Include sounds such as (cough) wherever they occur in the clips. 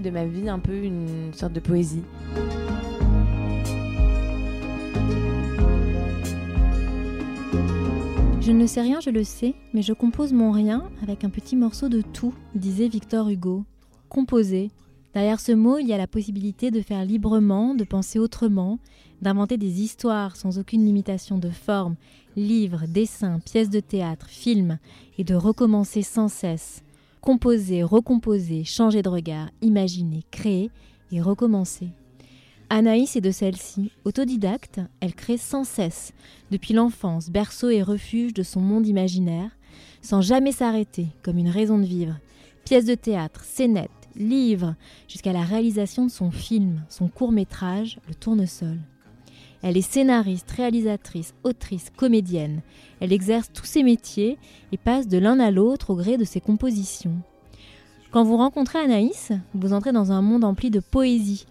De ma vie un peu une sorte de poésie. Je ne sais rien, je le sais, mais je compose mon rien avec un petit morceau de tout, disait Victor Hugo. Composer. Derrière ce mot, il y a la possibilité de faire librement, de penser autrement, d'inventer des histoires sans aucune limitation de forme, livres, dessins, pièces de théâtre, films, et de recommencer sans cesse. Composer, recomposer, changer de regard, imaginer, créer et recommencer. Anaïs est de celle-ci. Autodidacte, elle crée sans cesse, depuis l'enfance, berceau et refuge de son monde imaginaire, sans jamais s'arrêter, comme une raison de vivre. Pièces de théâtre, scénettes, livres, jusqu'à la réalisation de son film, son court-métrage, Le Tournesol. Elle est scénariste, réalisatrice, autrice, comédienne. Elle exerce tous ses métiers et passe de l'un à l'autre au gré de ses compositions. Quand vous rencontrez Anaïs, vous entrez dans un monde empli de poésie,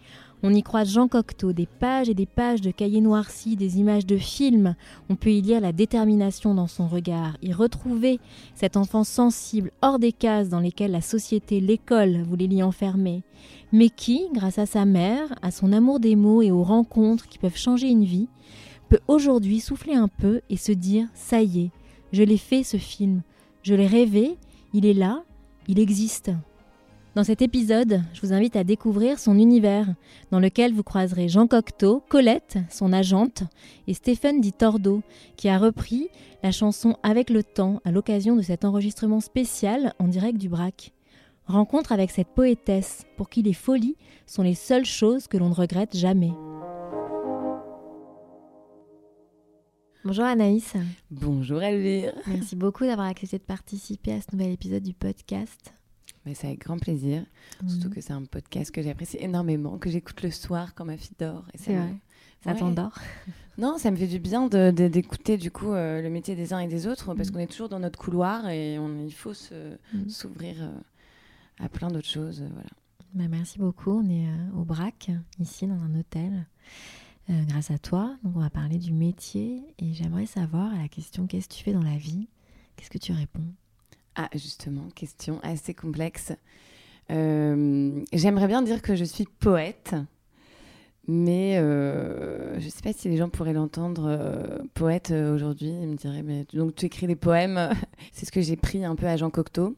on y croise Jean Cocteau, des pages et des pages de cahiers noircis, des images de films. On peut y lire la détermination dans son regard, y retrouver cet enfant sensible, hors des cases dans lesquelles la société, l'école voulait l'y enfermer, mais qui, grâce à sa mère, à son amour des mots et aux rencontres qui peuvent changer une vie, peut aujourd'hui souffler un peu et se dire ça y est, je l'ai fait ce film, je l'ai rêvé, il est là, il existe. Dans cet épisode, je vous invite à découvrir son univers, dans lequel vous croiserez Jean Cocteau, Colette, son agente, et Stéphane Di qui a repris la chanson Avec le temps à l'occasion de cet enregistrement spécial en direct du BRAC. Rencontre avec cette poétesse pour qui les folies sont les seules choses que l'on ne regrette jamais. Bonjour Anaïs. Bonjour Elvire. Merci beaucoup d'avoir accepté de participer à ce nouvel épisode du podcast. Mais c'est avec grand plaisir. Surtout que c'est un podcast que j'apprécie énormément, que j'écoute le soir quand ma fille dort. C'est vrai. Ça Ouais. t'endort (laughs) Non, ça me fait du bien de- de- d'écouter du coup euh, le métier des uns et des autres parce Mhm. qu'on est toujours dans notre couloir et on, il faut se- Mhm. s'ouvrir euh, à plein d'autres choses. euh, voilà. Bah, merci beaucoup. On est euh, au BRAC, ici, dans un hôtel, euh, grâce à toi. Donc, on va parler du métier. Et j'aimerais savoir à la question qu'est-ce que tu fais dans la vie? Qu'est-ce que tu réponds? Ah, justement, question assez complexe. Euh, J'aimerais bien dire que je suis poète, mais euh, je ne sais pas si les gens pourraient l'entendre poète aujourd'hui. Ils me diraient, mais donc tu écris des poèmes (laughs) C'est ce que j'ai pris un peu à Jean Cocteau.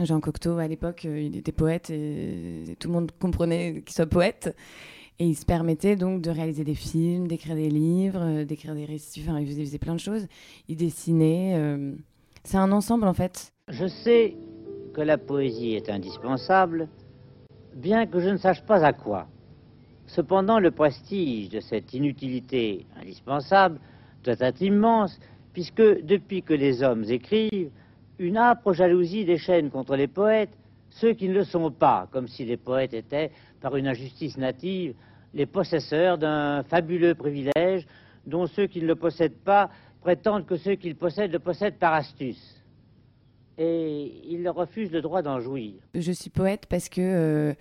Jean Cocteau, à l'époque, euh, il était poète et, tout le monde comprenait qu'il soit poète. Et il se permettait donc de réaliser des films, d'écrire des livres, euh, d'écrire des récits. Enfin, il faisait plein de choses. Il dessinait. euh, C'est un ensemble, en fait. Je sais que la poésie est indispensable, bien que je ne sache pas à quoi. Cependant, le prestige de cette inutilité indispensable doit être immense, puisque depuis que les hommes écrivent, une âpre jalousie déchaîne contre les poètes ceux qui ne le sont pas, comme si les poètes étaient, par une injustice native, les possesseurs d'un fabuleux privilège dont ceux qui ne le possèdent pas prétendent que ceux qui le possèdent le possèdent par astuce et il refuse le droit d'en jouir. Je suis poète parce que euh,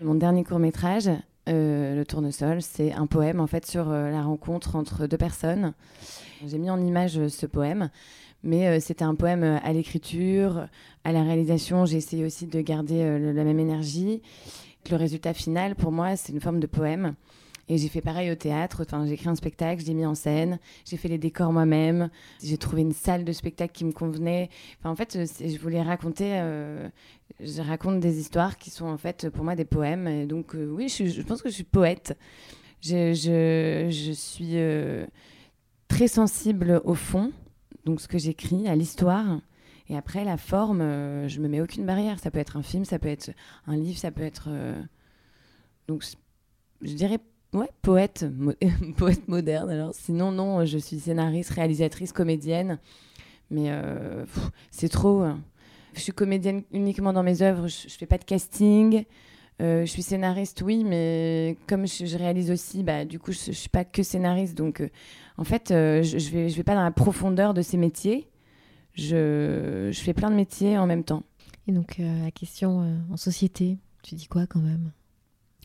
mon dernier court métrage, Le Tournesol, c'est un poème en fait sur euh, la rencontre entre deux personnes. J'ai mis en image euh, ce poème, mais euh, c'était un poème euh, à l'écriture, à la réalisation. J'ai essayé aussi de garder euh, la même énergie. Le résultat final, pour moi, c'est une forme de poème. Et j'ai fait pareil au théâtre. Enfin, j'ai écrit un spectacle, je l'ai mis en scène, j'ai fait les décors moi-même, j'ai trouvé une salle de spectacle qui me convenait. Enfin, en fait, je voulais raconter. je raconte des histoires qui sont en fait pour moi des poèmes. Donc, oui, je, pense que je suis poète. Je, je, suis très sensible au fond, donc ce que j'écris, à l'histoire. Et après, la forme, euh, je me mets aucune barrière. Ça peut être un film, ça peut être un livre, ça peut être. euh, Donc, je dirais, ouais, poète, (laughs) poète moderne. Alors, sinon, non, je suis scénariste, réalisatrice, comédienne. Mais euh, c'est trop. hein. Je suis comédienne uniquement dans mes œuvres, je, je fais pas de casting. Euh, je suis scénariste, oui, mais comme je, je réalise aussi, bah, du coup, je, je suis pas que scénariste. Donc, euh, en fait, euh, je, je vais, je vais pas dans la profondeur de ces métiers. Je, je fais plein de métiers en même temps. Et donc, la question en société, tu dis quoi quand même?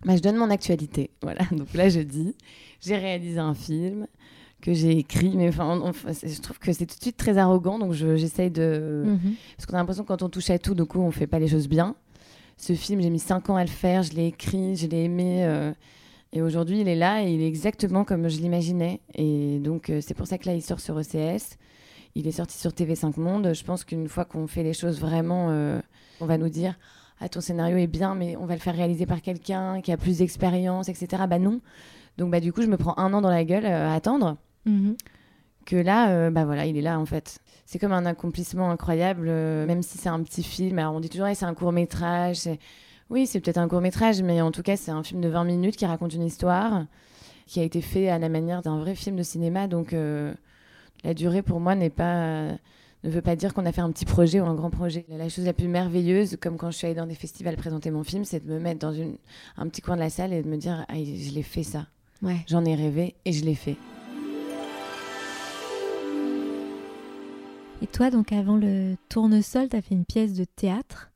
Bah, je donne mon actualité. Voilà. (laughs) Donc là, je dis, j'ai réalisé un film que j'ai écrit, mais enfin, on- je trouve que c'est tout de suite très arrogant, donc je- j'essaye de. Mhm. Parce qu'on a l'impression que quand on touche à tout, du coup, on fait pas les choses bien. Ce film, j'ai mis cinq ans à le faire, je l'ai écrit, je l'ai aimé. euh, et aujourd'hui, il est là et il est exactement comme je l'imaginais. Et donc, euh, c'est pour ça que là, il sort sur ECS. Il est sorti sur TV5 Monde. Je pense qu'une fois qu'on fait les choses vraiment, euh, on va nous dire Ah, ton scénario est bien, mais on va le faire réaliser par quelqu'un qui a plus d'expérience, etc. Bah non. Donc, bah, du coup, je me prends un an dans la gueule à attendre Mhm. Que là, euh, bah voilà, il est là en fait. C'est comme un accomplissement incroyable, euh, même si c'est un petit film. Alors on dit toujours, c'est un court métrage. Oui, c'est peut-être un court métrage, mais en tout cas, c'est un film de 20 minutes qui raconte une histoire qui a été fait à la manière d'un vrai film de cinéma. Donc euh, la durée pour moi n'est pas ne veut pas dire qu'on a fait un petit projet ou un grand projet. La chose la plus merveilleuse, comme quand je suis allée dans des festivals présenter mon film, c'est de me mettre dans une, un petit coin de la salle et de me dire, ah, je l'ai fait ça. Ouais. J'en ai rêvé et je l'ai fait. Et toi, donc avant le tournesol, tu as fait une pièce de théâtre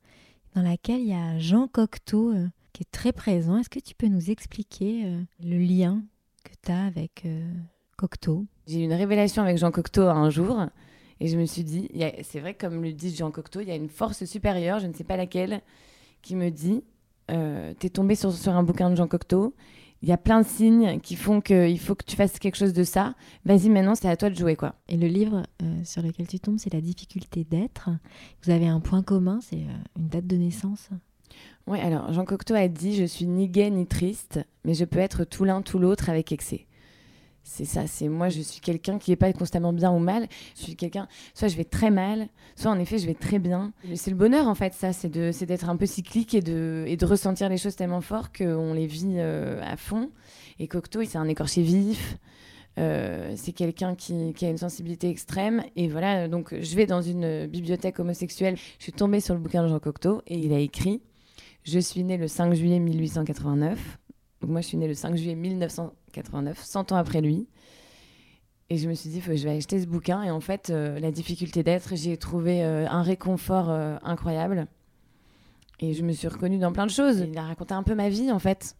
dans laquelle il y a Jean Cocteau euh, qui est très présent. Est-ce que tu peux nous expliquer euh, le lien que tu as avec euh, Cocteau? J'ai eu une révélation avec Jean Cocteau un jour et je me suis dit, c'est vrai, comme le dit Jean Cocteau, il y a une force supérieure, je ne sais pas laquelle, qui me dit T'es tombé sur un bouquin de Jean Cocteau, il y a plein de signes qui font qu'il faut que tu fasses quelque chose de ça. Vas-y, maintenant, c'est à toi de jouer, quoi. Et le livre euh, sur lequel tu tombes, c'est La difficulté d'être. Vous avez un point commun, c'est euh, une date de naissance. Oui, alors Jean Cocteau a dit Je suis ni gai ni triste, mais je peux être tout l'un, tout l'autre avec excès. C'est ça, c'est moi, je suis quelqu'un qui n'est pas constamment bien ou mal. Je suis quelqu'un, soit je vais très mal, soit en effet je vais très bien. C'est le bonheur en fait, ça, c'est d'être un peu cyclique et de, et de ressentir les choses tellement fort qu'on les vit euh, à fond. Et Cocteau, c'est un écorché vif. Euh, c'est quelqu'un qui, qui a une sensibilité extrême. Et voilà, donc je vais dans une bibliothèque homosexuelle. Je suis tombée sur le bouquin de Jean Cocteau et il a écrit Je suis né le 5 juillet 1889. Donc moi, je suis née le 5 juillet 1989, 100 ans après lui. Et je me suis dit, je vais acheter ce bouquin. Et en fait, euh, la difficulté d'être, j'ai trouvé euh, un réconfort euh, incroyable. Et je me suis reconnue dans plein de choses. Il a raconté un peu ma vie, en fait.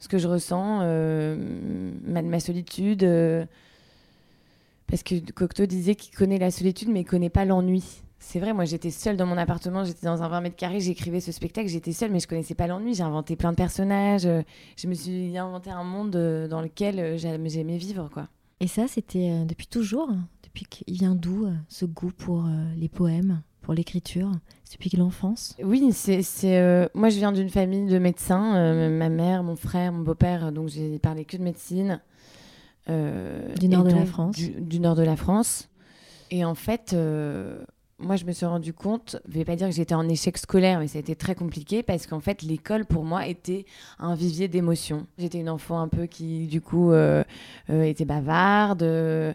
Ce que je ressens, ma, ma solitude. parce que Cocteau disait qu'il connaît la solitude, mais il connaît pas l'ennui. C'est vrai, moi j'étais seule dans mon appartement, j'étais dans un 20 mètres carrés, j'écrivais ce spectacle, j'étais seule, mais je connaissais pas l'ennui. J'ai inventé plein de personnages, euh, je me suis inventé un monde euh, dans lequel euh, j'aim- j'aimais vivre, quoi. Et ça, c'était depuis toujours Depuis qu'il vient d'où ce goût pour les poèmes, pour l'écriture? C'est depuis l'enfance? Oui, c'est, euh, moi je viens d'une famille de médecins, euh, ma mère, mon frère, mon beau-père, donc j'ai parlé que de médecine. Euh, Du nord de la France. Du, du nord de la France. Et en fait, moi je me suis rendu compte, je vais pas dire que j'étais en échec scolaire, mais ça a été très compliqué parce qu'en fait l'école pour moi était un vivier d'émotions. J'étais une enfant un peu qui du coup euh, euh, était bavarde. euh,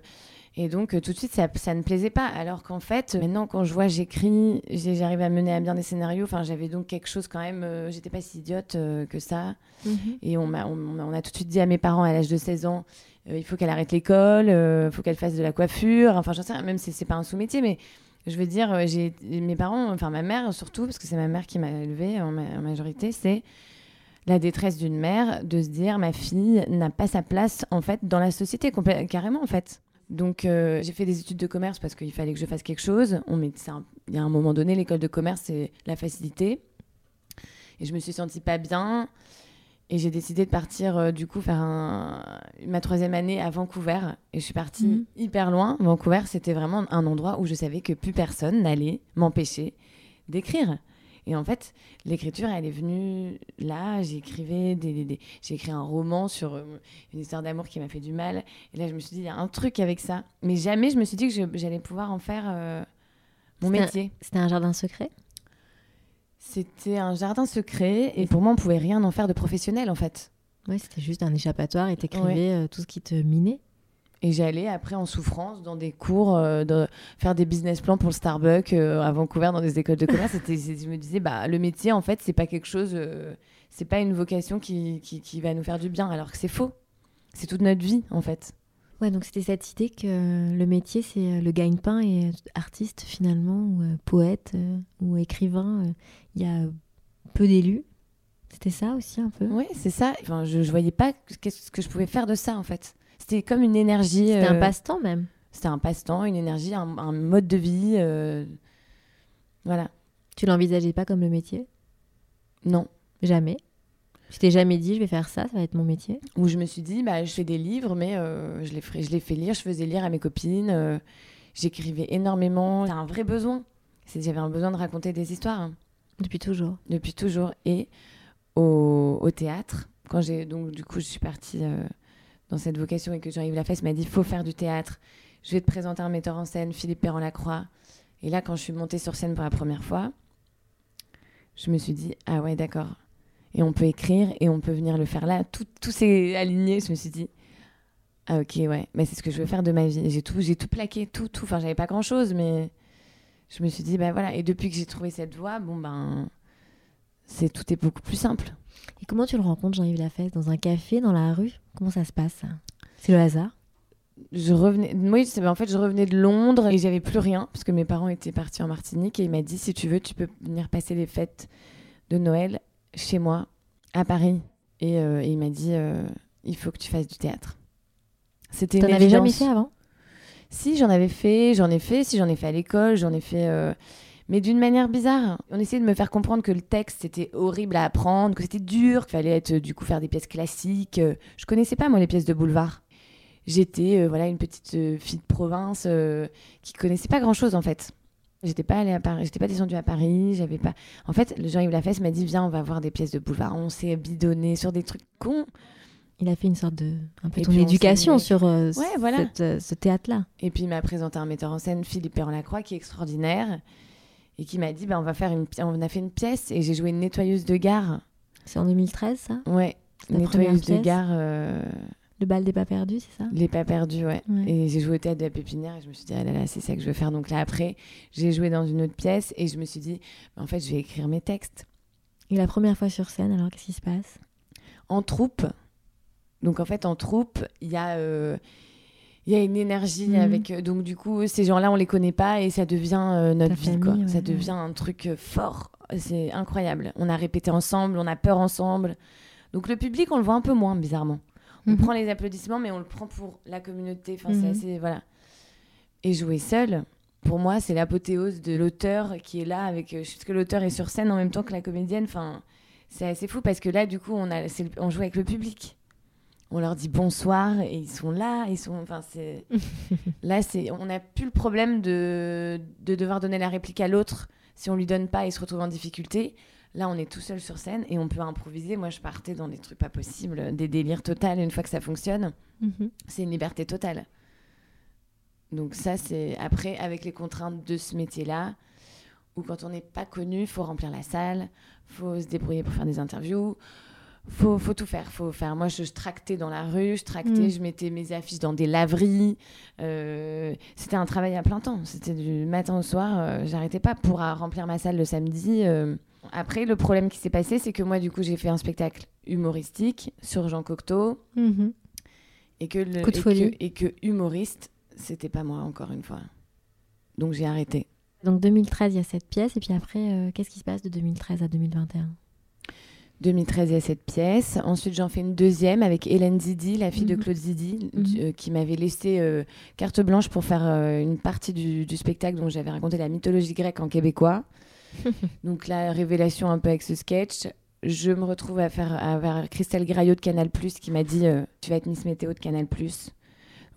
et donc, tout de suite, ça, ça ne plaisait pas. Alors qu'en fait, maintenant, quand je vois, j'écris, j'arrive à mener à bien des scénarios. Enfin, j'avais donc quelque chose quand même. J'étais pas si idiote que ça. Et on, a tout de suite dit à mes parents à l'âge de 16 ans il faut qu'elle arrête l'école, il faut qu'elle fasse de la coiffure. Enfin, j'en sais rien, même si c'est pas un sous-métier, mais je veux dire, euh, j'ai mes parents, enfin ma mère surtout, parce que c'est ma mère qui m'a élevée en, ma- en majorité, c'est la détresse d'une mère de se dire ma fille n'a pas sa place en fait dans la société carrément en fait. Donc euh, j'ai fait des études de commerce parce qu'il fallait que je fasse quelque chose. On met, un- il y a un moment donné, l'école de commerce c'est la facilité. Et je me suis sentie pas bien. Et j'ai décidé de partir, euh, du coup, faire un- ma troisième année à Vancouver. Et je suis partie Mhm. hyper loin. Vancouver, c'était vraiment un endroit où je savais que plus personne n'allait m'empêcher d'écrire. Et en fait, l'écriture, elle est venue là. J'écrivais des, des- des- j'ai écrit un roman sur euh, une histoire d'amour qui m'a fait du mal. Et là, je me suis dit, il y a un truc avec ça. Mais jamais je me suis dit que j'allais pouvoir en faire euh, mon métier. C'était un jardin secret? C'était un jardin secret. Et pour moi, on pouvait rien en faire de professionnel, en fait. Ouais, c'était juste un échappatoire et t'écrivais euh, tout ce qui te minait. Et j'allais après en souffrance dans des cours, euh, de faire des business plans pour le Starbucks euh, à Vancouver dans des écoles de commerce. Je me disais, bah, le métier, en fait, c'est pas quelque chose, euh, c'est pas une vocation qui, qui, qui va nous faire du bien, alors que c'est faux. C'est toute notre vie, en fait. Ouais, donc c'était cette idée que le métier, c'est le gagne-pain et artiste finalement, ou euh, poète, euh, ou écrivain, euh, il y a peu d'élus. C'était ça aussi un peu? Oui, c'est ça. Enfin, je, je voyais pas qu'est-ce que je pouvais faire de ça, en fait. C'était comme une énergie. C'était un euh, passe-temps même. C'était un passe-temps, une énergie, un, un mode de vie. euh, Voilà. Tu l'envisageais pas comme le métier? Non. Jamais. Tu t'es jamais dit, je vais faire ça, ça va être mon métier Où je me suis dit, bah, je fais des livres, mais euh, je, les ferai- je les fais lire, je faisais lire à mes copines. euh, J'écrivais énormément. J'ai un vrai besoin. C'est- J'avais un besoin de raconter des histoires hein, Depuis toujours. depuis toujours. Et au, au théâtre, quand j'ai donc du coup je suis partie euh, dans cette vocation et que Jean-Yves Lafesse m'a dit, faut faire du théâtre. Je vais te présenter un metteur en scène, Philippe Perron-Lacroix. Et là, quand je suis montée sur scène pour la première fois, je me suis dit, ah ouais, d'accord. Et on peut écrire et on peut venir le faire là. Tout, tout s'est aligné. Je me suis dit, ah ok, ouais, mais c'est ce que je veux faire de ma vie. J'ai tout, j'ai tout plaqué, tout, tout. Enfin, j'avais pas grand chose, mais je me suis dit, bah voilà. Et depuis que j'ai trouvé cette voie, bon ben, c'est tout est beaucoup plus simple. Et comment tu le rencontres, Jean-Yves Lafesse Dans un café, dans la rue? Comment ça se passe? C'est le hasard? Je revenais, c'est- en fait, je revenais de Londres et j'avais plus rien parce que mes parents étaient partis en Martinique et il m'a dit, si tu veux, tu peux venir passer les fêtes de Noël chez moi à Paris. Et, euh, et il m'a dit, euh, il faut que tu fasses du théâtre. C'était T'en avais jamais fait avant? Si, j'en avais fait, j'en ai fait, si j'en ai fait à l'école, j'en ai fait. euh, Mais d'une manière bizarre. On essayait de me faire comprendre que le texte c'était horrible à apprendre, que c'était dur, qu'il fallait être, du coup faire des pièces classiques. Je connaissais pas moi les pièces de boulevard. J'étais euh, voilà une petite euh, fille de province euh, qui connaissait pas grand chose en fait. J'étais pas allée à Paris, j'étais pas descendue à Paris, j'avais pas. En fait, le Jean-Yves Lafesse m'a dit viens, on va voir des pièces de boulevard. On s'est bidonné sur des trucs cons. Il a fait une sorte de. un peu Et ton éducation sur euh, Ouais, voilà. cette, euh, ce théâtre-là. Et puis il m'a présenté un metteur en scène, Philippe Perron-Lacroix, qui est extraordinaire, et qui m'a dit bah, on va faire une, on a fait une pièce, et j'ai joué une nettoyeuse de gare. C'est en 2013, ça? Ouais, nettoyeuse de gare, euh, Le bal des pas perdus, c'est ça? Les pas perdus, ouais. Ouais. Et j'ai joué au théâtre de la Pépinière, et je me suis dit ah là là, c'est ça que je veux faire. Donc là après, j'ai joué dans une autre pièce, et je me suis dit bah, en fait je vais écrire mes textes Et la première fois sur scène, alors qu'est-ce qui se passe? En troupe. Donc en fait en troupe, il y a euh, il y a une énergie Mhm. avec euh, donc du coup ces gens-là on les connaît pas et ça devient euh, notre Ta vie quoi. ouais, ça ouais. devient un truc fort. C'est incroyable. On a répété ensemble, on a peur ensemble. Donc le public on le voit un peu moins bizarrement. On Mhm. prend les applaudissements mais on le prend pour la communauté. Enfin c'est Mhm. assez voilà. Et jouer seul. Pour moi, c'est l'apothéose de l'auteur qui est là avec euh, puisque l'auteur est sur scène en même temps que la comédienne. Enfin, c'est assez fou parce que là, du coup, on a, on joue avec le public. On leur dit bonsoir et ils sont là, ils sont, enfin c'est, (laughs) là c'est, on n'a plus le problème de, de devoir donner la réplique à l'autre. Si on lui donne pas, il se retrouve en difficulté. Là, on est tout seul sur scène et on peut improviser. Moi, je partais dans des trucs pas possibles, des délires totaux. Une fois que ça fonctionne, Mhm. c'est une liberté totale. Donc ça, c'est après avec les contraintes de ce métier-là, où quand on n'est pas connu, faut remplir la salle, faut se débrouiller pour faire des interviews, faut, faut tout faire, faut faire. Moi, je, je tractais dans la rue, je tractais, Mm. je mettais mes affiches dans des laveries. Euh, c'était un travail à plein temps. C'était du matin au soir. euh, J'arrêtais pas pour euh, remplir ma salle le samedi. euh. Après, le problème qui s'est passé, c'est que moi, du coup, j'ai fait un spectacle humoristique sur Jean Cocteau Mhm. et que le Coup de et folie. que- et que humoriste c'était pas moi encore une fois donc j'ai arrêté Donc 2013, il y a cette pièce, et puis après, euh, qu'est-ce qui se passe de 2013 à 2021 2013 il y a cette pièce ensuite j'en fais une deuxième avec Hélène Zidi la fille de Mhm. Claude Zidi Mhm. euh, qui m'avait laissé euh, carte blanche pour faire euh, une partie du, du spectacle dont j'avais raconté la mythologie grecque en québécois (laughs) donc la révélation un peu avec ce sketch je me retrouve à faire à Christelle Graillot de Canal qui m'a dit euh, tu vas être Miss Météo de Canal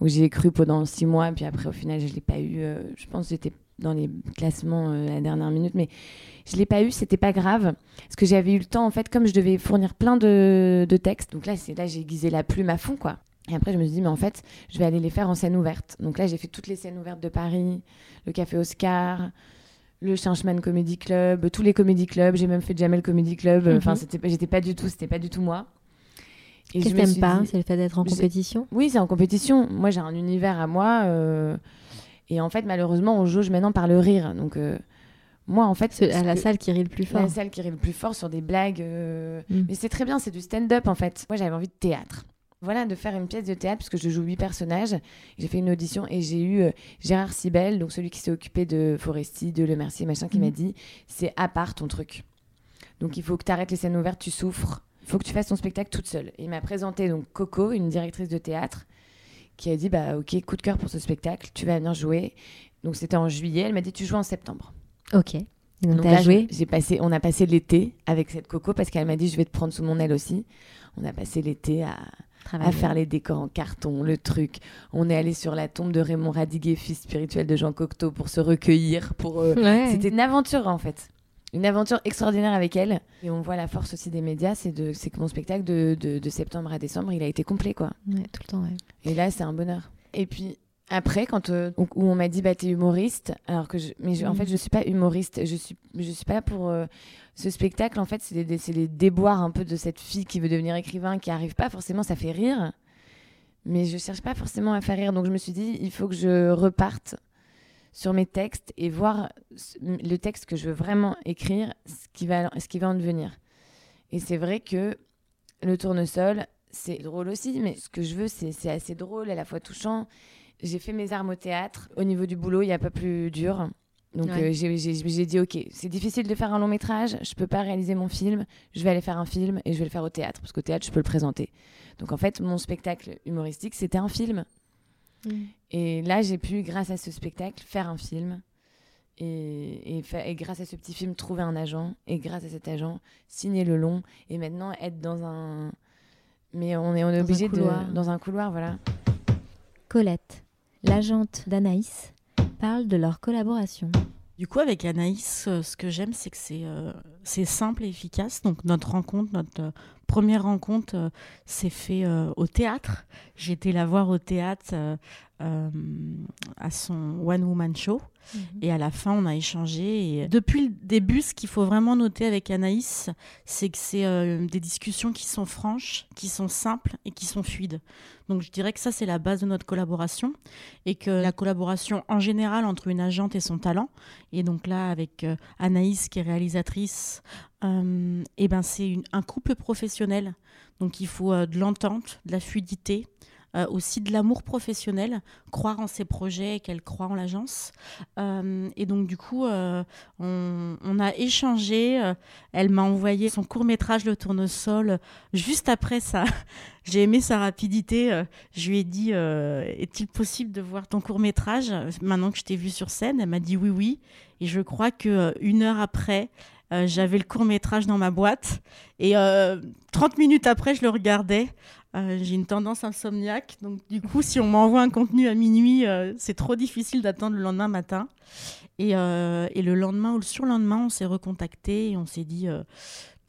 où j'y ai cru pendant six mois, puis après, au final, je l'ai pas eu. euh, je pense que j'étais dans les classements euh, à la dernière minute, mais je l'ai pas eu, c'était pas grave. Parce que j'avais eu le temps, en fait, comme je devais fournir plein de, de textes. Donc là, c'est là j'ai aiguisé la plume à fond, quoi. Et après, je me suis dit, mais en fait, je vais aller les faire en scène ouverte. Donc là, j'ai fait toutes les scènes ouvertes de Paris, le Café Oscar, le Changeman Comedy Club, tous les comedy clubs. J'ai même fait Jamel Comedy Club. Enfin, Mhm. c'était pas- j'étais pas du tout, c'était pas du tout moi. Qu'est-ce je que me t'aimes pas dit- C'est le fait d'être en compétition? Oui, c'est en compétition. Moi, j'ai un univers à moi. euh, et en fait, malheureusement, on jauge maintenant par le rire. Donc, euh, moi, en fait. À la que- salle qui rit le plus fort. La salle qui rit le plus fort sur des blagues. euh, Mm. Mais c'est très bien, c'est du stand-up en fait. Moi, j'avais envie de théâtre. Voilà, de faire une pièce de théâtre, parce que je joue huit personnages. J'ai fait une audition et j'ai eu euh, Gérard Sibel, donc celui qui s'est occupé de Foresti, de Le Mercier, machin, qui Mhm. m'a dit c'est à part ton truc. Donc il faut que tu arrêtes les scènes ouvertes, tu souffres. Il faut que tu fasses ton spectacle toute seule. Et il m'a présenté donc Coco, une directrice de théâtre, qui a dit bah ok, coup de cœur pour ce spectacle, tu vas venir jouer. Donc c'était en juillet, elle m'a dit tu joues en septembre. Ok. Donc, Donc là, joué j'ai passé, on a passé l'été avec cette Coco parce qu'elle m'a dit je vais te prendre sous mon aile aussi. On a passé l'été à, à faire les décors en carton, le truc. On est allé sur la tombe de Raymond Radiguet, fils spirituel de Jean Cocteau, pour se recueillir. Pour euh, Ouais. c'était une aventure en fait, une aventure extraordinaire avec elle. Et on voit la force aussi des médias, c'est de, c'est que mon spectacle de, de, de septembre à décembre, il a été complet quoi. Ouais, tout le temps, ouais. Et là, c'est un bonheur. Et puis après, quand euh, où on m'a dit bah t'es humoriste, alors que je, mais je- en fait je suis pas humoriste, je suis je suis pas pour euh, ce spectacle. En fait, c'est les, c'est les déboires un peu de cette fille qui veut devenir écrivain, qui arrive pas forcément, ça fait rire, mais je cherche pas forcément à faire rire. Donc je me suis dit il faut que je reparte sur mes textes et voir le texte que je veux vraiment écrire, ce qui va ce qui va en devenir. Et c'est vrai que le tournesol, c'est drôle aussi, mais ce que je veux, c'est assez drôle, à la fois touchant. J'ai fait mes armes au théâtre. Au niveau du boulot, il n'y a pas plus dur. Donc Ouais. euh, j'ai- dit, OK, c'est difficile de faire un long métrage, je peux pas réaliser mon film, je vais aller faire un film et je vais le faire au théâtre, parce qu'au théâtre, je peux le présenter. Donc en fait, mon spectacle humoristique, c'était un film. Et là, j'ai pu, grâce à ce spectacle, faire un film. Et, et, fa- et grâce à ce petit film, trouver un agent. Et grâce à cet agent, signer le long. Et maintenant, être dans un. Mais on est, on est Dans un obligé de. Dans un couloir, voilà. Colette, l'agente d'Anaïs, parle de leur collaboration. Du coup, avec Anaïs, euh, ce que j'aime, c'est que c'est euh, c'est simple et efficace. Donc, notre rencontre, notre euh, première rencontre, s'est fait euh, au théâtre. J'ai été la voir au théâtre à son One Woman Show. Et à la fin, on a échangé. Et depuis le début, ce qu'il faut vraiment noter avec Anaïs, c'est que c'est euh, des discussions qui sont franches, qui sont simples et qui sont fluides. Donc je dirais que ça, c'est la base de notre collaboration. Et que la collaboration en général entre une agente et son talent, et donc là, avec euh, Anaïs qui est réalisatrice, euh, et ben c'est un couple professionnel. Donc il faut euh, de l'entente, de la fluidité, euh, aussi de l'amour professionnel, croire en ses projets et qu'elle croit en l'agence. Euh, et donc du coup, euh, on, a échangé. elle m'a envoyé son court métrage Le Tournesol juste après ça. (laughs) J'ai aimé sa rapidité. je lui ai dit Est-il possible de voir ton court métrage maintenant que je t'ai vu sur scène? Elle m'a dit oui, oui. Et je crois que une heure après, j'avais le court métrage dans ma boîte. Et euh, 30 minutes après, je le regardais. Euh, J'ai une tendance insomniaque. Donc, du coup, si on m'envoie un contenu à minuit, euh, c'est trop difficile d'attendre le lendemain matin. Et, euh, et le lendemain ou le surlendemain, on s'est recontacté et on s'est dit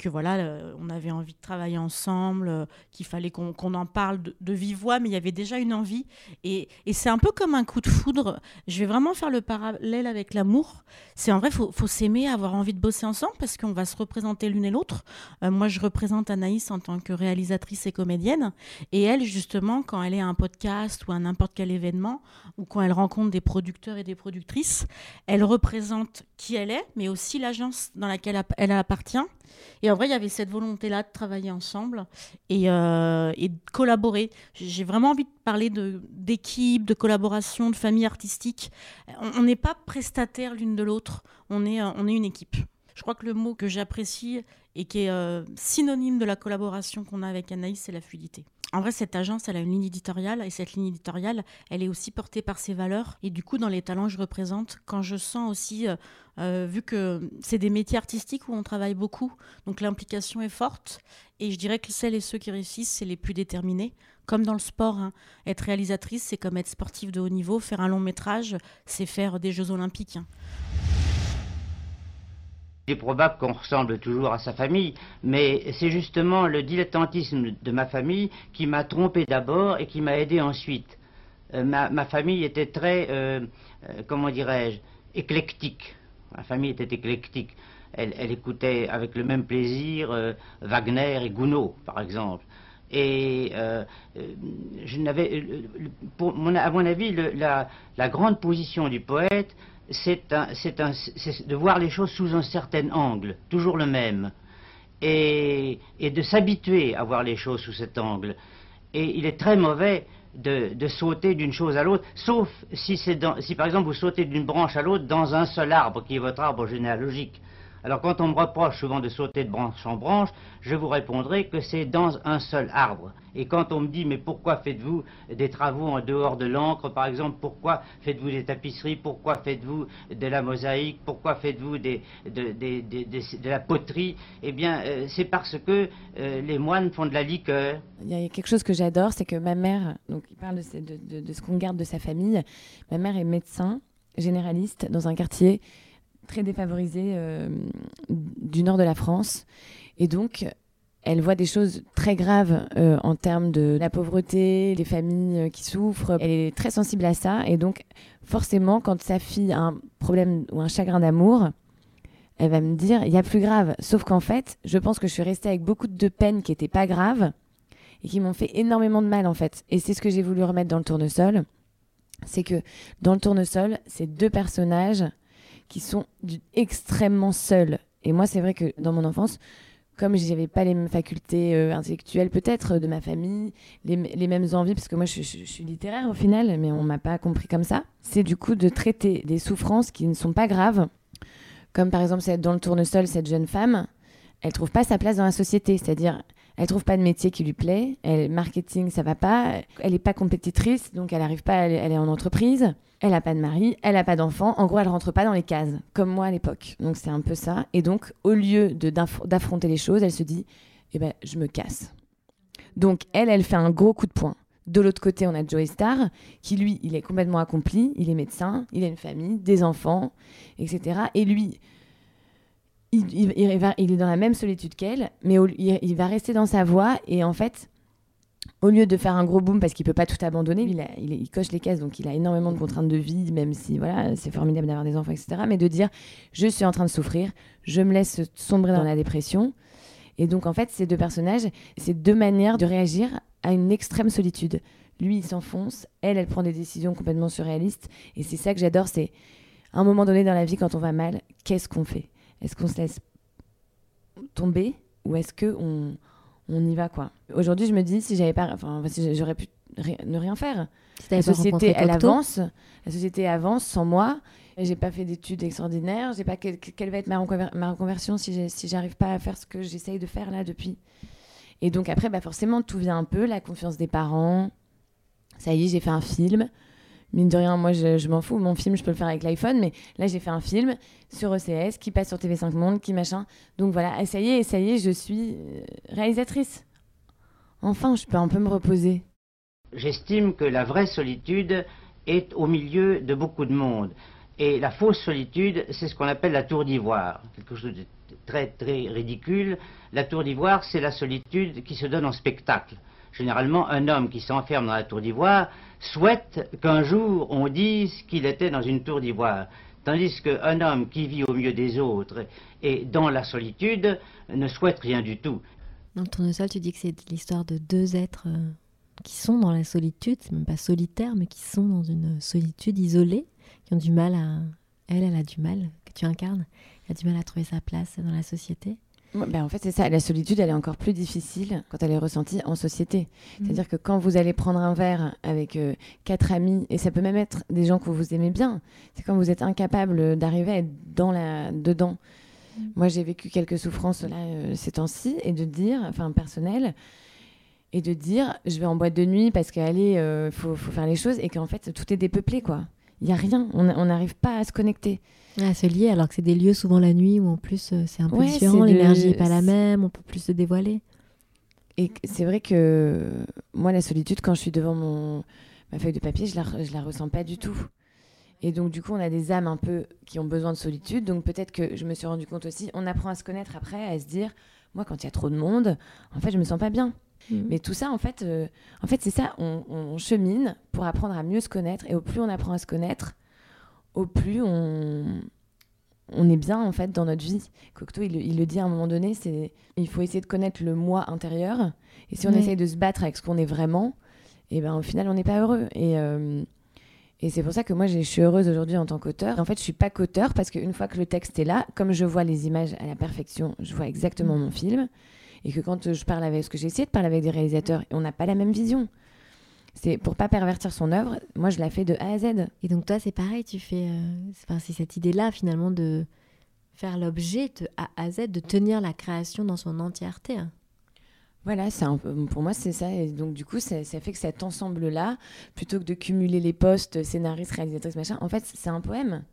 que voilà, euh, on avait envie de travailler ensemble, euh, qu'il fallait qu'on en parle de, vive voix, mais il y avait déjà une envie. Et, et c'est un peu comme un coup de foudre. Je vais vraiment faire le parallèle avec l'amour. C'est en vrai, faut, faut s'aimer, avoir envie de bosser ensemble parce qu'on va se représenter l'une et l'autre. Euh, moi, je représente Anaïs en tant que réalisatrice et comédienne. Et elle, justement, quand elle est à un podcast ou à n'importe quel événement, ou quand elle rencontre des producteurs et des productrices, elle représente qui elle est, mais aussi l'agence dans laquelle elle appartient. En vrai, il y avait cette volonté-là de travailler ensemble et, euh, de collaborer. J'ai vraiment envie de parler d'équipe, de, collaboration, de famille artistique. On n'est pas prestataire l'une de l'autre, on est, euh, on est une équipe. Je crois que le mot que j'apprécie et qui est euh, synonyme de la collaboration qu'on a avec Anaïs, c'est la fluidité. En vrai, cette agence, elle a une ligne éditoriale et cette ligne éditoriale, elle est aussi portée par ses valeurs. Et du coup, dans les talents que je représente, quand je sens aussi, euh, euh, vu que c'est des métiers artistiques où on travaille beaucoup, donc l'implication est forte. Et je dirais que celles et ceux qui réussissent, c'est les plus déterminés. Comme dans le sport, hein. être réalisatrice, c'est comme être sportif de haut niveau. Faire un long métrage, c'est faire des Jeux olympiques. hein. Il est probable qu'on ressemble toujours à sa famille, mais c'est justement le dilettantisme de ma famille qui m'a trompé d'abord et qui m'a aidé ensuite. Euh, ma, famille était très, euh, euh, comment dirais-je, éclectique. Ma famille était éclectique. Elle, écoutait avec le même plaisir Wagner et Gounod, par exemple. Et je n'avais, à mon avis, la, grande position du poète, c'est de voir les choses sous un certain angle, toujours le même, et, de s'habituer à voir les choses sous cet angle. Et il est très mauvais de, sauter d'une chose à l'autre, sauf si par exemple vous sautez d'une branche à l'autre dans un seul arbre qui est votre arbre généalogique. Alors quand on me reproche souvent de sauter de branche en branche, je vous répondrai que c'est dans un seul arbre. Et quand on me dit mais pourquoi faites-vous des travaux en dehors de l'encre par exemple, pourquoi faites-vous des tapisseries, pourquoi faites-vous de la mosaïque, pourquoi faites-vous de, de, la poterie? Eh bien euh, c'est parce que euh, les moines font de la liqueur. Il y a quelque chose que j'adore, c'est que ma mère, donc il parle de, ce qu'on garde de sa famille, ma mère est médecin généraliste dans un quartier très défavorisée euh, du nord de la France. Et donc, elle voit des choses très graves euh, en termes de la pauvreté, les familles euh, qui souffrent. Elle est très sensible à ça. Et donc, forcément, quand sa fille a un problème ou un chagrin d'amour, elle va me dire, il y a plus grave. Sauf qu'en fait, je pense que je suis restée avec beaucoup de peines qui n'étaient pas graves et qui m'ont fait énormément de mal, en fait. Et c'est ce que j'ai voulu remettre dans le tournesol. C'est que dans le tournesol, c'est deux personnages qui sont extrêmement seuls. Et moi, c'est vrai que dans mon enfance, comme je n'avais pas les mêmes facultés euh, intellectuelles peut-être de ma famille, les, mêmes envies, parce que moi je, suis littéraire au final, mais on m'a pas compris comme ça, c'est du coup de traiter des souffrances qui ne sont pas graves, comme par exemple dans le tournesol, cette jeune femme, elle trouve pas sa place dans la société, c'est-à-dire elle trouve pas de métier qui lui plaît, elle marketing ça va pas, elle est pas compétitrice, donc elle arrive pas, elle est en entreprise elle a pas de mari, elle a pas d'enfant. En gros, elle rentre pas dans les cases, comme moi à l'époque. Donc c'est un peu ça. Et donc, au lieu d'affronter les choses, elle se dit, eh ben, je me casse. Donc elle, elle fait un gros coup de poing. De l'autre côté, on a Joey Star, qui lui, il est complètement accompli, il est médecin, il a une famille, des enfants, etc. Et lui, il, est dans la même solitude qu'elle, mais il va rester dans sa voie. Et en fait, au lieu de faire un gros boom parce qu'il peut pas tout abandonner, il, il, coche les cases, donc il a énormément de contraintes de vie, même si voilà, c'est formidable d'avoir des enfants, etc. Mais de dire, je suis en train de souffrir, je me laisse sombrer dans la dépression. Et donc en fait, ces deux personnages, c'est deux manières de réagir à une extrême solitude. Lui, il s'enfonce, elle, elle prend des décisions complètement surréalistes. Et c'est ça que j'adore, c'est à un moment donné dans la vie, quand on va mal, qu'est-ce qu'on fait? Est-ce qu'on se laisse tomber ou est-ce que on on y va quoi? Aujourd'hui, je me dis si j'avais pas, enfin, j'aurais pu ne rien faire. la société, elle avance. La société avance sans moi. J'ai pas fait d'études extraordinaires. J'ai pas quelle va être ma, reconversion si si j'arrive pas à faire ce que j'essaye de faire là depuis. Et donc après, bah forcément, tout vient un peu la confiance des parents. Ça y est, j'ai fait un film. Mine de rien, moi, je, m'en fous. Mon film, je peux le faire avec l'iPhone, mais là, j'ai fait un film sur ECS qui passe sur TV5 Monde, qui machin. Donc voilà, ça y est, ça y est, je suis euh, réalisatrice. Enfin, je peux un peu me reposer. J'estime que la vraie solitude est au milieu de beaucoup de monde. Et la fausse solitude, c'est ce qu'on appelle la tour d'ivoire. Quelque chose de très, très ridicule. La tour d'ivoire, c'est la solitude qui se donne en spectacle. Généralement, un homme qui s'enferme dans la tour d'ivoire souhaite qu'un jour on dise qu'il était dans une tour d'ivoire. Tandis qu'un homme qui vit au milieu des autres et dans la solitude ne souhaite rien du tout. Dans le tournesol, tu dis que c'est l'histoire de deux êtres euh, qui sont dans la solitude, même pas solitaire, mais qui sont dans une solitude isolée, qui ont du mal à. Elle, elle a du mal, que tu incarnes, elle a du mal à trouver sa place dans la société. Ben en fait, c'est ça. La solitude, elle est encore plus difficile quand elle est ressentie en société. Mm. C'est-à-dire que quand vous allez prendre un verre avec euh, quatre amis, et ça peut même être des gens que vous aimez bien, c'est quand vous êtes incapable d'arriver à être dans la, dedans. Mm. Moi, j'ai vécu quelques souffrances là, euh, ces temps-ci, et de dire, enfin, personnel, et de dire, je vais en boîte de nuit parce qu'allez, il euh, faut, faut, faire les choses, et qu'en fait, tout est dépeuplé, quoi. Il n'y a rien. On n'arrive pas à se connecter. À se lier, alors que c'est des lieux souvent la nuit où en plus euh, c'est un peu différent, l'énergie n'est pas la même, on peut plus se dévoiler. Et c'est vrai que moi, la solitude, quand je suis devant mon, ma feuille de papier, je la, je la ressens pas du tout. Et donc, du coup, on a des âmes un peu qui ont besoin de solitude. Donc, peut-être que je me suis rendu compte aussi, on apprend à se connaître après, à se dire, moi, quand il y a trop de monde, en fait, je me sens pas bien. Mmh. Mais tout ça, en fait, euh, en fait c'est ça, on, on, chemine pour apprendre à mieux se connaître. Et au plus on apprend à se connaître, au plus on, on est bien en fait dans notre vie. Cocteau, il, il le dit à un moment donné, c'est il faut essayer de connaître le moi intérieur. Et si on Ouais. essaye de se battre avec ce qu'on est vraiment, et ben au final, on n'est pas heureux. Et, euh, et c'est pour ça que moi, je suis heureuse aujourd'hui en tant qu'auteur. En fait, je suis pas qu'auteur parce qu'une fois que le texte est là, comme je vois les images à la perfection, je vois exactement mon film. Et que quand je parle avec, ce que j'ai essayé de parler avec des réalisateurs, on n'a pas la même vision. C'est pour pas pervertir son œuvre. Moi, je la fais de A à Z. Et donc toi, c'est pareil, tu fais... euh, c'est- enfin, c'est cette idée-là, finalement, de faire l'objet de A à Z, de tenir la création dans son entièreté. hein. Voilà, c'est pour moi c'est ça. Et donc du coup, ça, ça fait que cet ensemble-là, plutôt que de cumuler les postes, scénariste, réalisatrice, machin, en fait, c'est un poème.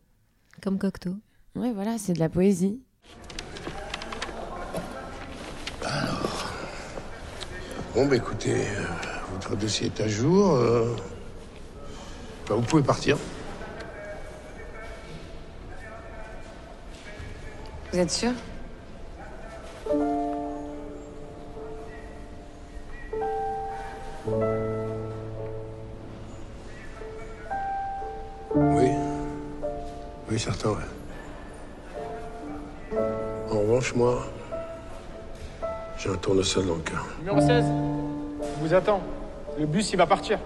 Comme Cocteau. Ouais, voilà, c'est de la poésie. Bon, bah écoutez, euh, votre dossier est à jour. euh, bah, vous pouvez partir. Vous êtes sûr? Oui. Oui, certain, ouais. En revanche, moi, j'ai un tournesol dans le cœur. Numéro 16, je vous attends. Le bus, il va partir.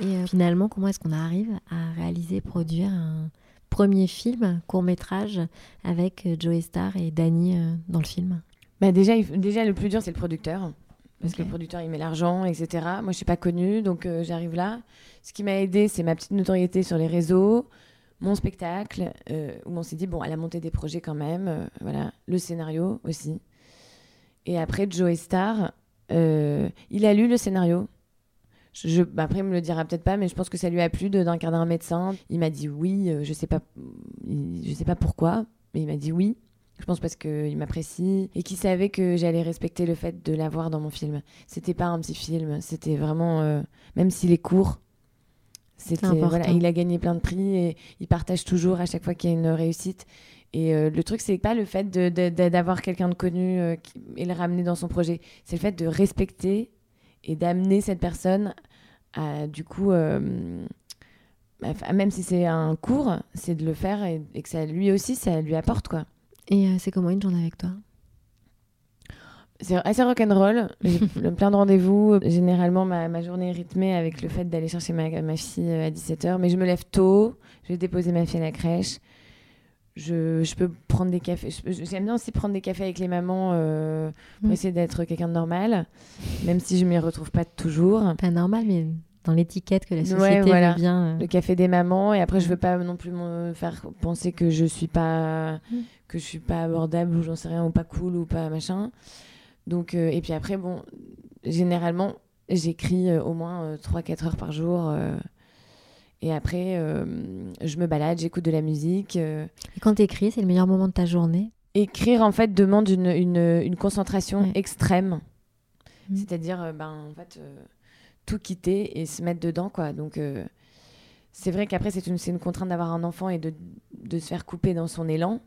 Et euh, finalement, comment est-ce qu'on arrive à réaliser, produire un premier film, court-métrage, avec euh, Joey Star et Danny euh, dans le film? Bah déjà, il déjà, le plus dur, c'est le producteur. Parce que le producteur, il met l'argent, etc. Moi, je suis pas connue, donc euh, j'arrive là. Ce qui m'a aidé, c'est ma petite notoriété sur les réseaux, mon spectacle, euh, où on s'est dit, bon, elle a monté des projets quand même. euh, voilà, le scénario aussi. Et après, Joey Star, il a lu le scénario. Je, je- bah, après, il me le dira peut-être pas, mais je pense que ça lui a plu d'incarner un médecin. Il m'a dit oui, je sais pas, il- je sais pas pourquoi, mais il m'a dit oui. Je pense parce qu'il m'apprécie et qu'il savait que j'allais respecter le fait de l'avoir dans mon film. C'était pas un petit film, c'était vraiment, euh, même s'il est court, c'était voilà, il a gagné plein de prix et il partage toujours à chaque fois qu'il y a une réussite. Et euh, le truc, c'est pas le fait d'avoir quelqu'un de connu euh, qui- et le ramener dans son projet, c'est le fait de respecter et d'amener cette personne à, du coup, euh, même si c'est un cours, c'est de le faire et, et que ça lui aussi, ça lui apporte quoi. Et euh, c'est comment une journée avec toi? C'est assez rock'n'roll. J'ai (laughs) plein de rendez-vous. Généralement, ma, ma journée est rythmée avec le fait d'aller chercher ma, ma fille euh, à 17h. Mais je me lève tôt. Je vais déposer ma fille à la crèche. Je, je peux prendre des cafés. J'aime bien aussi prendre des cafés avec les mamans euh, pour Mm. essayer d'être quelqu'un de normal. Même si je m'y retrouve pas toujours. Pas normal, mais dans l'étiquette que la Ouais, société voilà. veut bien. euh, Le café des mamans. Et après, je Mm. veux pas non plus me faire penser que je suis pas, Mm. Que je suis pas abordable ou j'en sais rien ou pas cool ou pas machin. Donc, euh, et puis après, bon, généralement, j'écris euh, au moins 3-4 heures par jour. euh, et après, euh, je me balade, j'écoute de la musique. euh. Et quand t'écris, c'est le meilleur moment de ta journée? Écrire, en fait, demande une, une, une concentration Ouais. extrême. Mm. C'est-à-dire, euh, ben, en fait, euh, tout quitter et se mettre dedans, quoi. Donc, euh, c'est vrai qu'après, c'est une, une contrainte d'avoir un enfant et de, de se faire couper dans son élan.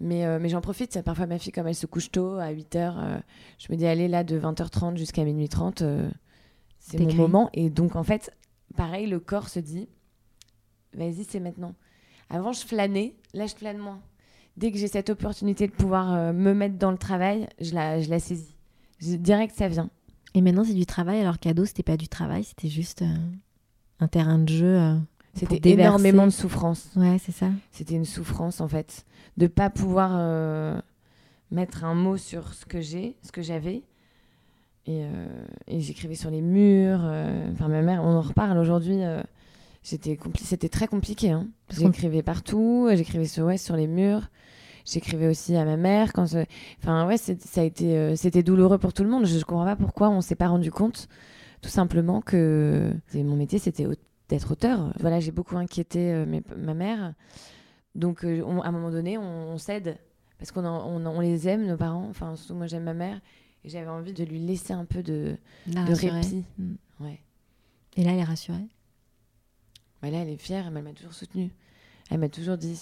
Mais, euh, mais j'en profite. Parfois, ma fille, comme elle se couche tôt, à 8h, je me dis, allez, là, de 20h30 jusqu'à minuit 30, euh, c'est mon moment. Et donc, en fait, pareil, le corps se dit, vas-y, c'est maintenant. Avant, je flânais. Là, je flâne moins. Dès que j'ai cette opportunité de pouvoir euh, me mettre dans le travail, je la, je la saisis. Je que ça vient. Et maintenant, c'est du travail, alors qu'ado, c'était pas du travail, c'était juste euh, un terrain de jeu. C'était énormément de souffrance. Ouais, c'est ça. C'était une souffrance, en fait, de pas pouvoir euh, mettre un mot sur ce que j'ai, ce que j'avais. Et, euh, et j'écrivais sur les murs. euh, Enfin, ma mère, on en reparle aujourd'hui. C'était c'était très compliqué. Hein. J'écrivais partout. J'écrivais sur, ouais, sur les murs. J'écrivais aussi à ma mère. Quand je- Enfin, ouais, ça a été, c'était douloureux pour tout le monde. Je ne comprends pas pourquoi on s'est pas rendu compte, tout simplement, que mon métier, c'était d'être auteur. Voilà, j'ai beaucoup inquiété euh, mes- ma mère. Donc, euh, on- à un moment donné, on, on cède. Parce qu'on on, on les aime, nos parents. Enfin, surtout moi, j'aime ma mère. Et j'avais envie de lui laisser un peu de, La de répit. Mm. Ouais. Et là, elle est rassurée? Bah là, elle est fière, mais elle m'a toujours soutenue. Elle m'a toujours dit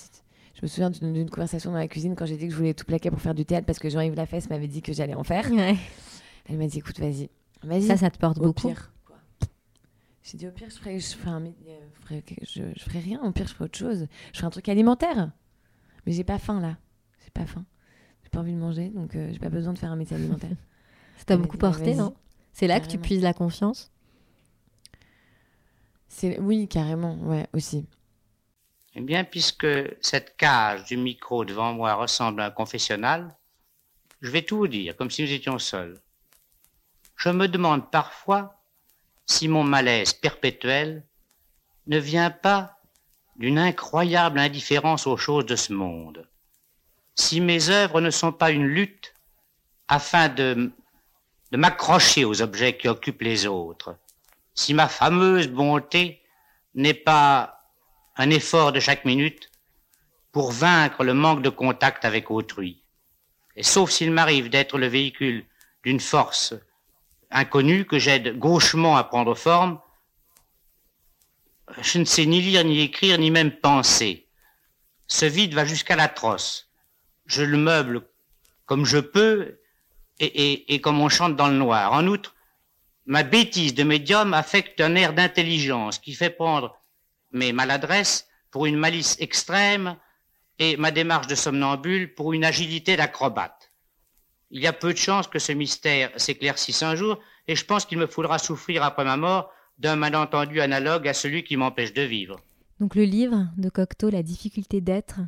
Je me souviens d'une d'une conversation dans la cuisine quand j'ai dit que je voulais tout plaquer pour faire du théâtre parce que Jean-Yves Lafesse m'avait dit que j'allais en faire. Ouais. Elle m'a dit écoute, vas-y. Vas-y. Ça, ça te porte Au beaucoup. pire. J'ai dit au pire, je ferai, je, ferai un euh, je je, je rien. Au pire, je ferai autre chose. Je ferai un truc alimentaire. Mais j'ai pas faim là. J'ai pas faim. J'ai pas envie de manger, donc euh, j'ai pas besoin de faire un métier alimentaire. (laughs) Ça t'a beaucoup porté, non? C'est là que tu puises la confiance? Oui, carrément, ouais, aussi. Eh bien, puisque cette cage du micro devant moi ressemble à un confessionnal, je vais tout vous dire, comme si nous étions seuls. Je me demande parfois si mon malaise perpétuel ne vient pas d'une incroyable indifférence aux choses de ce monde. Si mes œuvres ne sont pas une lutte afin de, m'accrocher aux objets qui occupent les autres, si ma fameuse bonté n'est pas un effort de chaque minute pour vaincre le manque de contact avec autrui. Et sauf s'il m'arrive d'être le véhicule d'une force inconnue que j'aide gauchement à prendre forme, je ne sais ni lire, ni écrire, ni même penser. Ce vide va jusqu'à l'atroce. Je le meuble comme je peux et, et- et comme on chante dans le noir. En outre, ma bêtise de médium affecte un air d'intelligence qui fait prendre mes maladresses pour une malice extrême et ma démarche de somnambule pour une agilité d'acrobate. Il y a peu de chances que ce mystère s'éclaircisse un jour et je pense qu'il me faudra souffrir après ma mort d'un malentendu analogue à celui qui m'empêche de vivre. Donc le livre de Cocteau, La difficulté d'être,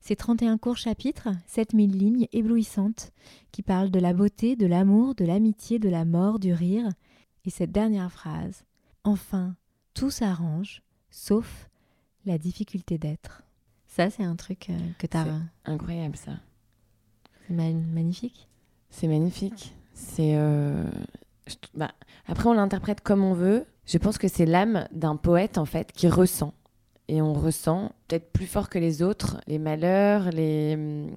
c'est 31 courts chapitres, 7000 lignes éblouissantes, qui parlent de la beauté, de l'amour, de l'amitié, de la mort, du rire. Et cette dernière phrase, enfin, tout s'arrange, sauf la difficulté d'être. Ça, c'est un truc euh, que tu as... Incroyable ça. C'est ma- magnifique. C'est magnifique. C'est. euh, bah, après, on l'interprète comme on veut. Je pense que c'est l'âme d'un poète, en fait, qui ressent. Et on ressent, peut-être plus fort que les autres, les malheurs, les. hum,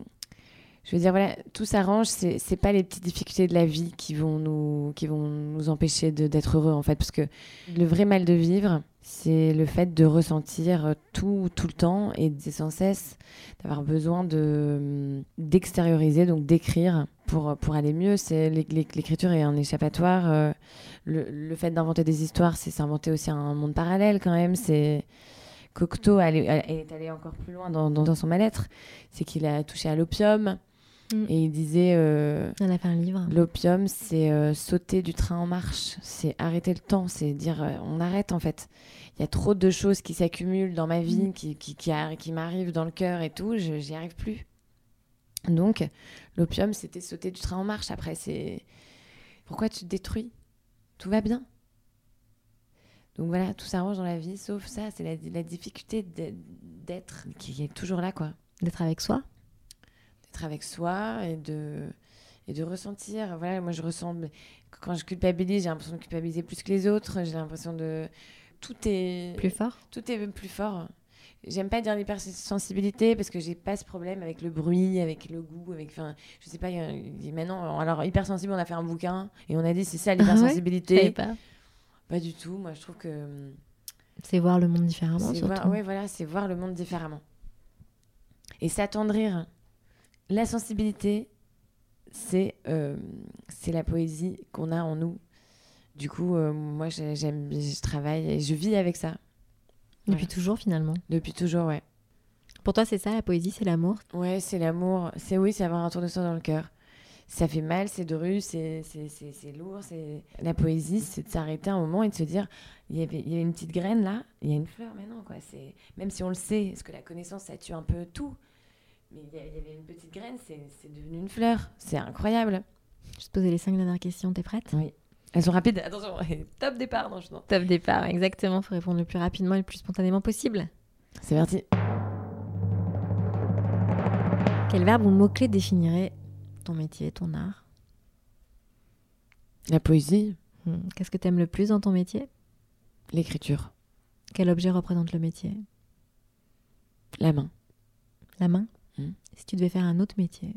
Je veux dire, voilà, tout s'arrange. C'est c'est pas les petites difficultés de la vie qui vont nous, qui vont nous empêcher d'être heureux, en fait. Parce que le vrai mal de vivre, c'est le fait de ressentir tout, tout le temps et sans cesse d'avoir besoin de d'extérioriser, donc d'écrire pour, pour aller mieux. C'est l'é- l'é- L'écriture est un échappatoire. euh, le, le fait d'inventer des histoires, c'est s'inventer aussi un monde parallèle quand même. C'est Cocteau est, allé encore plus loin dans, dans son mal-être. C'est qu'il a touché à l'opium Mm. et il disait euh, On a fait un livre. l'opium, c'est euh, sauter du train en marche, c'est arrêter le temps, c'est dire euh, on arrête en fait. Il y a trop de choses qui s'accumulent dans ma vie, qui, qui, qui, arri- qui m'arrivent dans le cœur et tout, j'y arrive plus. Donc, l'opium, c'était sauter du train en marche. Après, c'est pourquoi tu te détruis? Tout va bien. Donc voilà, tout s'arrange dans la vie, sauf ça, c'est la, la difficulté d'être qui est toujours là, quoi. D'être avec soi. D'être avec soi et de, et de ressentir. Voilà, moi je ressens, quand je culpabilise, j'ai l'impression de culpabiliser plus que les autres, j'ai l'impression de. Tout est. Plus fort? Tout est plus fort. J'aime pas dire l'hypersensibilité parce que j'ai pas ce problème avec le bruit, avec le goût, avec. Enfin, je sais pas, maintenant, alors hypersensible, on a fait un bouquin et on a dit c'est ça Ah (laughs) ouais l'hypersensibilité. Je savais pas. Pas du tout. Moi, je trouve que C'est voir le monde différemment, ouais, voilà, c'est voir le monde différemment. Et s'attendrir. La sensibilité, c'est euh, c'est la poésie qu'on a en nous. Du coup, euh, moi, j'ai- j'aime, je travaille et je vis avec ça. Depuis toujours, finalement. Depuis toujours, ouais. Pour toi, c'est ça, la poésie, c'est l'amour? Ouais, c'est l'amour. C'est oui, c'est avoir un tournesol dans le cœur. Ça fait mal, c'est dur, c'est lourd. c'est La poésie, c'est de s'arrêter un moment et de se dire il y avait, il y avait une petite graine là, il y a une fleur maintenant. Quoi. C'est- Même si on le sait, parce que la connaissance, ça tue un peu tout. Mais il y, avait une petite graine, c'est devenu une fleur. C'est incroyable. Je te poser les cinq dernières questions, t'es prête? Oui. Elles sont rapides. Attention, (laughs) top départ, non, je. Top départ, exactement. Faut répondre le plus rapidement et le plus spontanément possible. C'est parti. Quel verbe ou mot-clé définirait ton métier, ton art? La poésie, Hmm. Qu'est-ce que t'aimes le plus dans ton métier? L'écriture, Quel objet représente le métier? La main. La main? Hmm. Si tu devais faire un autre métier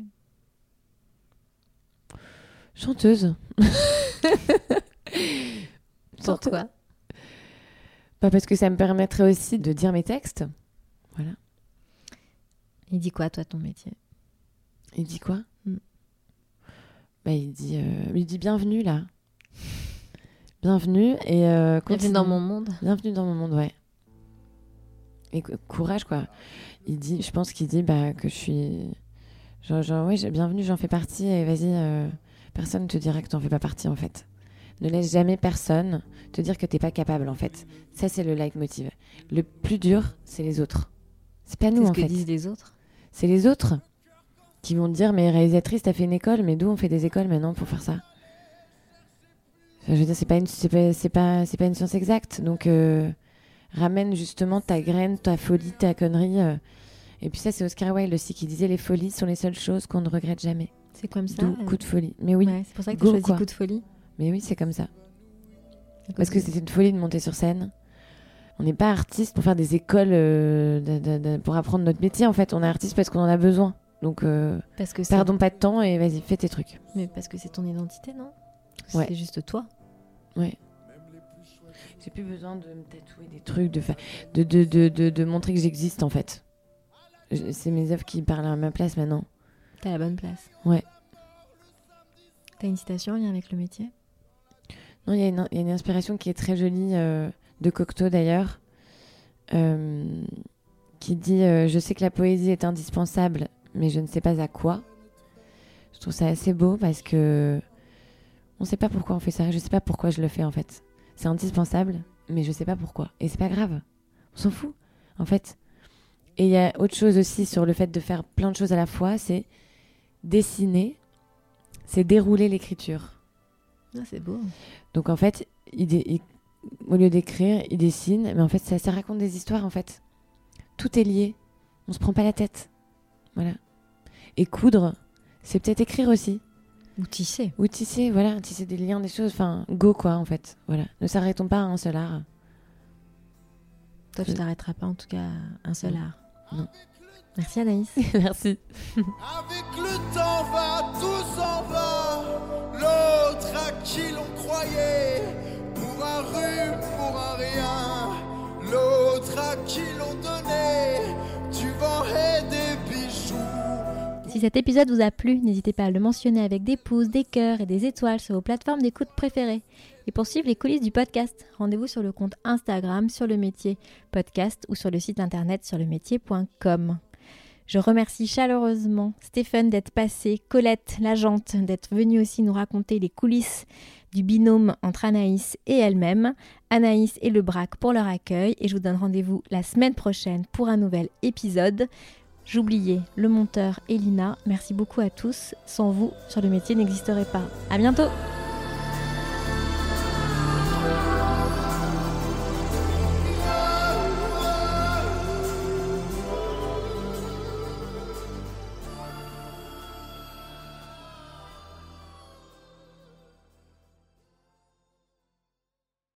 Chanteuse. (laughs) Pourquoi Bah, Parce que ça me permettrait aussi de dire mes textes. Voilà. Il dit quoi, toi, ton métier? Il dit quoi? Mm. bah, il, dit, euh, il dit bienvenue là. Bienvenue et euh, Bienvenue dans mon monde. Bienvenue dans mon monde, ouais. Et cou- courage, quoi. Il dit, je pense qu'il dit bah, que je suis. Genre, genre j'ai- bienvenue, j'en fais partie et vas-y, euh, personne te dira que t'en fais pas partie en fait. Ne laisse jamais personne te dire que t'es pas capable en fait. Ça, c'est le leitmotiv. Le plus dur, c'est les autres. C'est pas nous C'est ce en que disent les autres. C'est les autres qui vont te dire mais réalisatrice, t'as fait une école, mais d'où on fait des écoles maintenant pour faire ça? Enfin, Je veux dire, c'est pas une, c'est pas, c'est pas, pas une science exacte. Donc euh, ramène justement ta graine, ta folie, ta connerie. euh. Et puis ça, c'est Oscar Wilde aussi qui disait les folies sont les seules choses qu'on ne regrette jamais. C'est comme ça. D'où euh, coup de folie. Mais oui, ouais, c'est pour ça que tu Go, as choisi quoi. coup de folie. mais oui, c'est comme ça. Parce que c'était une folie de monter sur scène. On n'est pas artiste pour faire des écoles, euh, de- de- de- pour apprendre notre métier en fait. On est artiste parce qu'on en a besoin. Donc Parce que perdons pas de temps et vas-y, fais tes trucs. Mais parce que c'est ton identité, non? Ouais. C'est juste toi. Ouais. J'ai plus besoin de me tatouer des trucs, de, de, de, de, de, de montrer que j'existe en fait. C'est mes œuvres qui parlent à ma place maintenant. T'as la bonne place. Ouais. T'as une citation en lien avec le métier? Non, il y, a une- il y a une inspiration qui est très jolie euh, de Cocteau d'ailleurs, euh, qui dit euh, Je sais que la poésie est indispensable, mais je ne sais pas à quoi. Je trouve ça assez beau parce que on ne sait pas pourquoi on fait ça. Je ne sais pas pourquoi je le fais en fait. C'est indispensable, mais je ne sais pas pourquoi. Et c'est pas grave. On s'en fout en fait. Et il y a autre chose aussi sur le fait de faire plein de choses à la fois, c'est dessiner, c'est dérouler l'écriture. Ah, C'est beau. Donc en fait, il il- au lieu d'écrire, il dessine, mais en fait, ça, ça raconte des histoires en fait. Tout est lié. On se prend pas la tête. Voilà. Et coudre, c'est peut-être écrire aussi. Ou tisser. Ou tisser, voilà, tisser des liens, des choses. Enfin, go quoi en fait. Voilà. Ne s'arrêtons pas à un seul art. Toi, tu t'arrêteras pas en tout cas à un seul Non. art. Non. Merci Anaïs. (laughs) Merci. Avec le temps va, tout s'en va. L'autre à qui l'on croyait, pour un rhume, pour un rien. L'autre à qui l'on donnait, et des bijoux. Si cet épisode vous a plu, n'hésitez pas à le mentionner avec des pouces, des cœurs et des étoiles sur vos plateformes d'écoute préférées. Et pour suivre les coulisses du podcast, rendez-vous sur le compte Instagram sur le métier podcast ou sur le site internet sur le métier.com. Je remercie chaleureusement Stéphane d'être passé, Colette, l'agente, d'être venue aussi nous raconter les coulisses du binôme entre Anaïs et elle-même, Anaïs et le Braque pour leur accueil. Et je vous donne rendez-vous la semaine prochaine pour un nouvel épisode. J'oubliais le monteur Elina. Merci beaucoup à tous. Sans vous, sur le métier n'existerait pas. À bientôt!